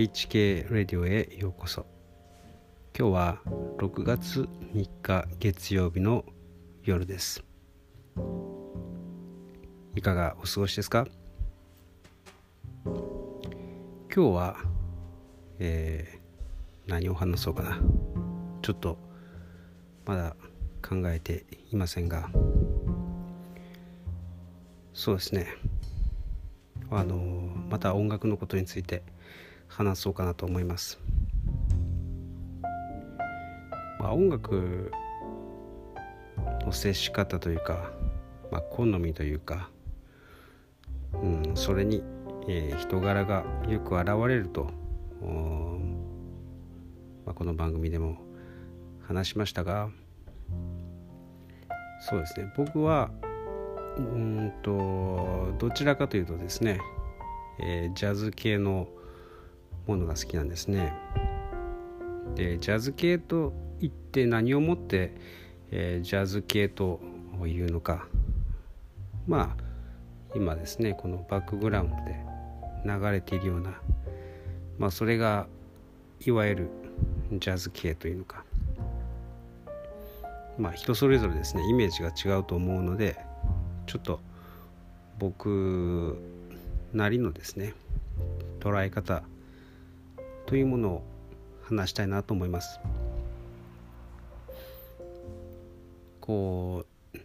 HK レディオへようこそ。今日は6月3日月曜日の夜です。いかがお過ごしですか？今日は、えー、何を話そうかな。ちょっとまだ考えていませんが。そうですね。あのまた音楽のことについて話そうかなと思います。まあ、音楽の接し方というか、まあ、好みというか、うん、それに、えー、人柄がよく現れると、まあ、この番組でも話しましたがそうですね僕はうんとどちらかというとですね、えー、ジャズ系のものが好きなんですね。でジャズ系といって何をもって、えー、ジャズ系というのかまあ今ですねこのバックグラウンドで流れているようなまあそれがいわゆるジャズ系というのかまあ人それぞれですねイメージが違うと思うのでちょっと僕なりのですね捉え方というものを話したいなと思います。こう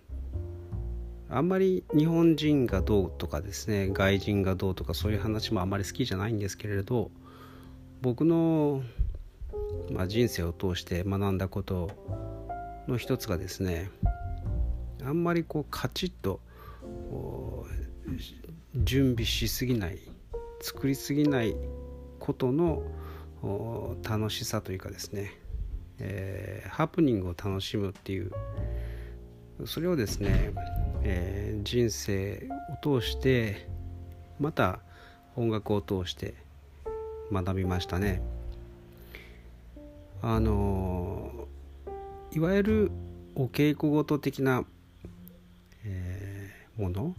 あんまり日本人がどうとかですね外人がどうとかそういう話もあんまり好きじゃないんですけれど僕の、まあ、人生を通して学んだことの一つがですねあんまりこうカチッと準備しすぎない作りすぎないことの楽しさというかですね、えー、ハプニングを楽しむっていうそれをですね、えー、人生を通してまた音楽を通して学びましたね。あのいわゆるお稽古事的な、えー、もの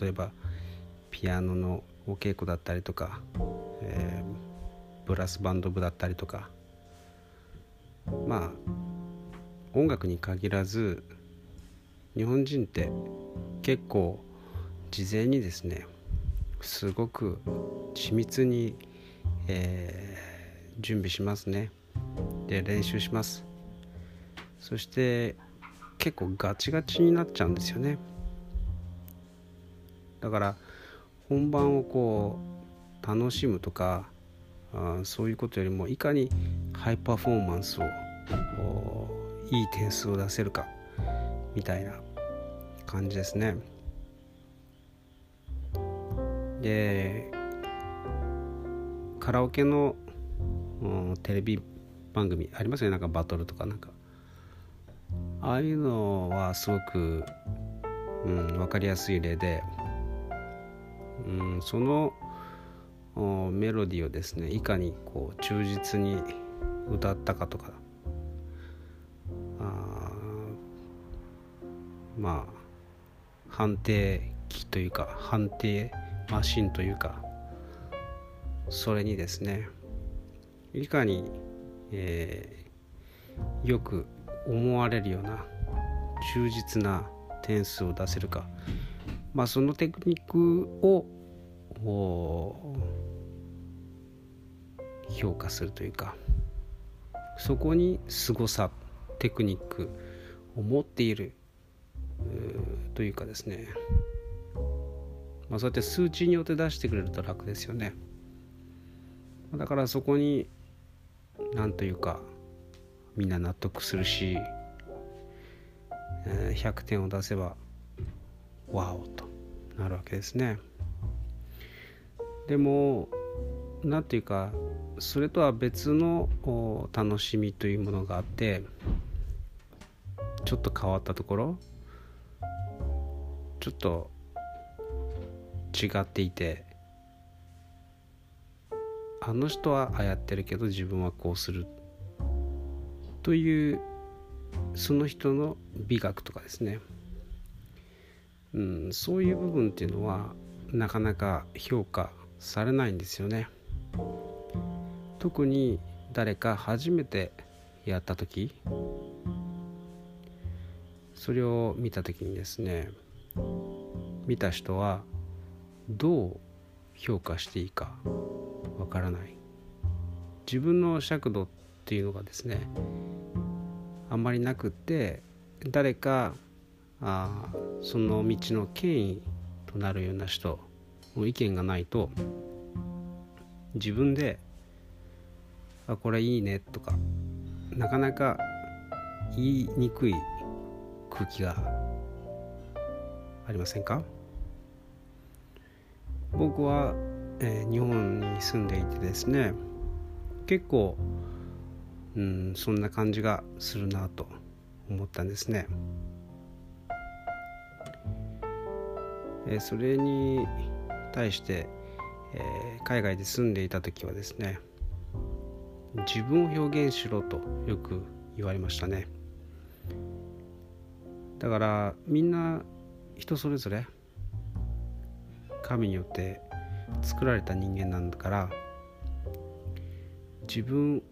例えばピアノのお稽古だったりとか、えー、ブラスバンド部だったりとか。まあ音楽に限らず日本人って結構事前にですねすごく緻密に、えー、準備しますね。で練習します。そして結構ガチガチになっちゃうんですよね。だから本番をこう楽しむとかあそういうことよりもいかにハイパフォーマンスをいい点数を出せるかみたいな感じですね。でカラオケのテレビ番組ありますよねなんかバトルとかなんかああいうのはすごく、うん、分かりやすい例でうん、そのメロディーをですねいかにこう忠実に歌ったかとかあまあ判定機というか判定マシンというかそれにですねいかに、えー、よく思われるような忠実な点数を出せるか。まあ、そのテクニックを評価するというかそこに凄さテクニックを持っているというかですね、まあ、そうやって数値によって出してくれると楽ですよねだからそこに何というかみんな納得するし100点を出せばワオとなるわけですね。でも何ていうかそれとは別の楽しみというものがあってちょっと変わったところちょっと違っていてあの人はああやってるけど自分はこうするというその人の美学とかですねうん、そういう部分っていうのはなかなか評価されないんですよね。特に誰か初めてやった時それを見た時にですね見た人はどう評価していいかわからない。自分の尺度っていうのがですねあんまりなくって誰かあその道の権威となるような人の意見がないと自分で「あこれいいね」とかなかなか言いにくい空気がありませんか？僕は、えー、日本に住んでいてですね結構、うん、そんな感じがするなと思ったんですね。えー、それに対して、えー、海外で住んでいた時はですね自分を表現しろとよく言われましたね。だからみんな人それぞれ神によって作られた人間なんだから自分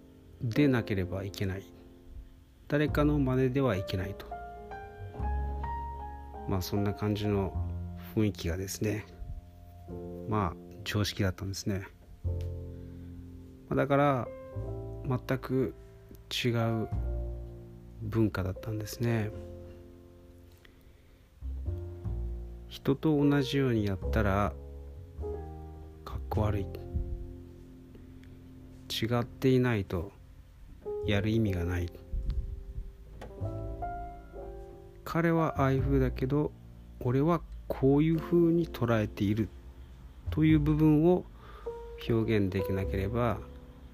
でなければいけない。誰かの真似ではいけないと。まあそんな感じの雰囲気がですねまあ常識だったんですね。だから全く違う文化だったんですね。人と同じようにやったらかっこ悪い。違っていないとやる意味がない。彼はああいう風だけど俺はこういう風に捉えている。という部分を表現できなければ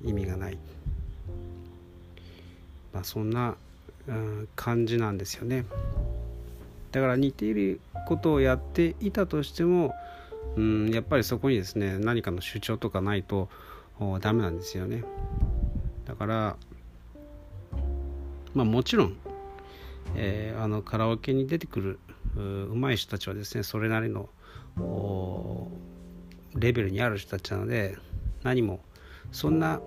意味がない、まあ、そんな、うん、感じなんですよね。だから似ていることをやっていたとしても、うん、やっぱりそこにですね何かの主張とかないとダメなんですよね。だからまあもちろん、えー、あのカラオケに出てくるうまい人たちはですねそれなりのレベルにある人たちなので何もそんな、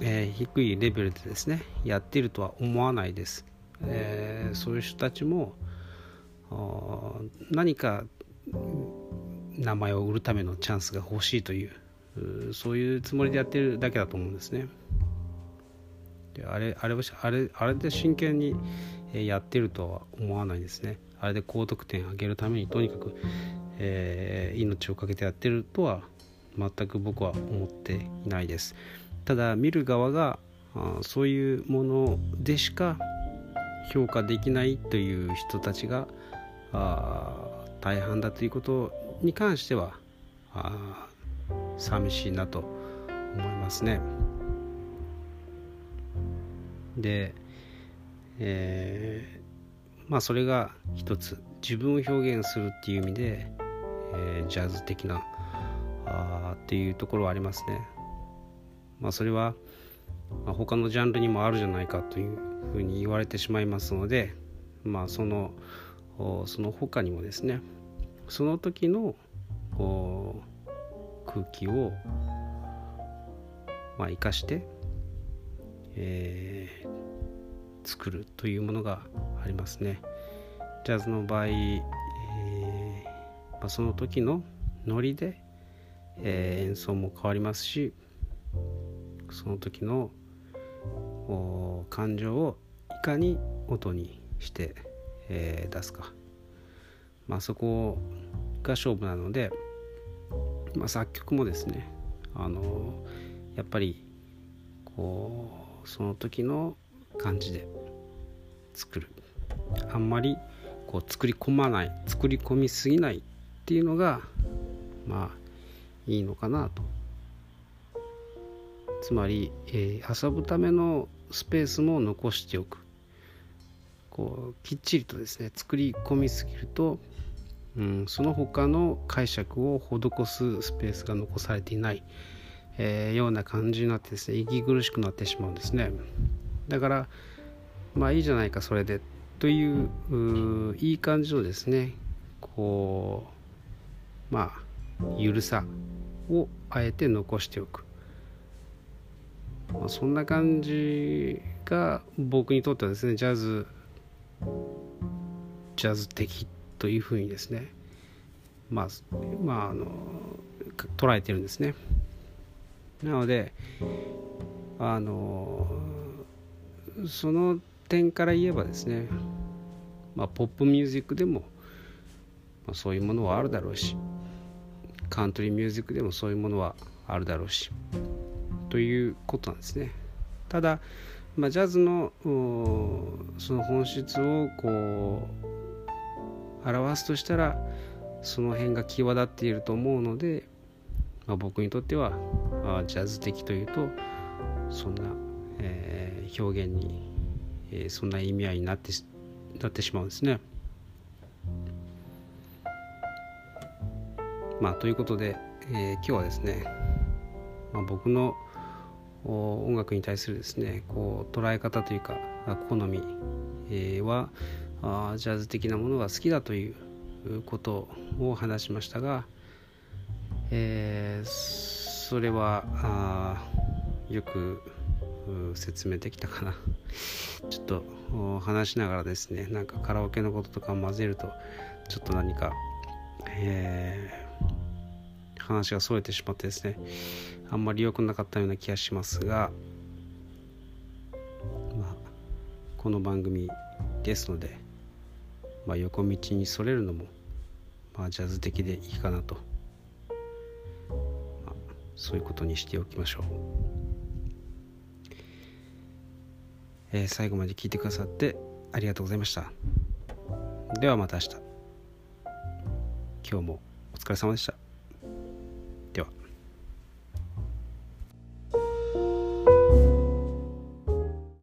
えー、低いレベルでですねやっているとは思わないです、えー、そういう人たちも何か名前を売るためのチャンスが欲しいというそういうつもりでやってるだけだと思うんですね。であれあれあれあれで真剣にやってるとは思わないですね。あれで高得点上げるためにとにかく、えー、命を懸けてやってるとは全く僕は思っていないです。ただ見る側がそういうものでしか評価できないという人たちが大半だということに関してはあ寂しいなと思いますね。で、えー、まあそれが一つ自分を表現するっていう意味で、えー、ジャズ的なあっていうところはありますね。まあそれは、ま、他のジャンルにもあるじゃないかというふうに言われてしまいますのでまあそのその他にもですねその時の空気をまあ生かして、えー、作るというものがありますね。ジャズの場合、えーまあ、その時のノリで、えー、演奏も変わりますしその時の感情をいかに音にして、えー、出すか、まあ、そこが勝負なので、まあ、作曲もですねあのやっぱりこうその時の感じで作る。あんまりこう作り込まない作り込みすぎないっていうのがまあいいのかなと。つまり、えー、遊ぶためのスペースも残しておく。こうきっちりとですね作り込みすぎるとうん、その他の解釈を施すスペースが残されていない、えー、ような感じになってですね息苦しくなってしまうんですね。だからまあいいじゃないかそれでといういい感じのですねこうまあゆるさ。をあえて残しておく。まあ、そんな感じが僕にとってはですねジャズジャズ的というふうにですねまあまああの捉えてるんですね。なのであのその点から言えばですね、まあ、ポップミュージックでも、まあ、そういうものはあるだろうしカントリーミュージックでもそういうものはあるだろうしということなんですねただ、まあ、ジャズのその本質をこう表すとしたらその辺が際立っていると思うので、まあ、僕にとってはあジャズ的というとそんな、えー、表現に、えー、そんな意味合いになってなってしまうんですね。まあということで、えー、今日はですね、まあ、僕の音楽に対するですねこう捉え方というか好み、はあジャズ的なものが好きだということを話しましたが、えー、それはあよく説明できたかな。ちょっと話しながらですねなんかカラオケのこととかを混ぜるとちょっと何か、えー、話がそれてしまってですねあんまり良くなかったような気がしますがまあこの番組ですのでまあ、横道にそれるのも、まあ、ジャズ的でいいかなと、まあ、そういうことにしておきましょう、えー、最後まで聞いてくださってありがとうございました。ではまた明日。今日もお疲れ様でした。では。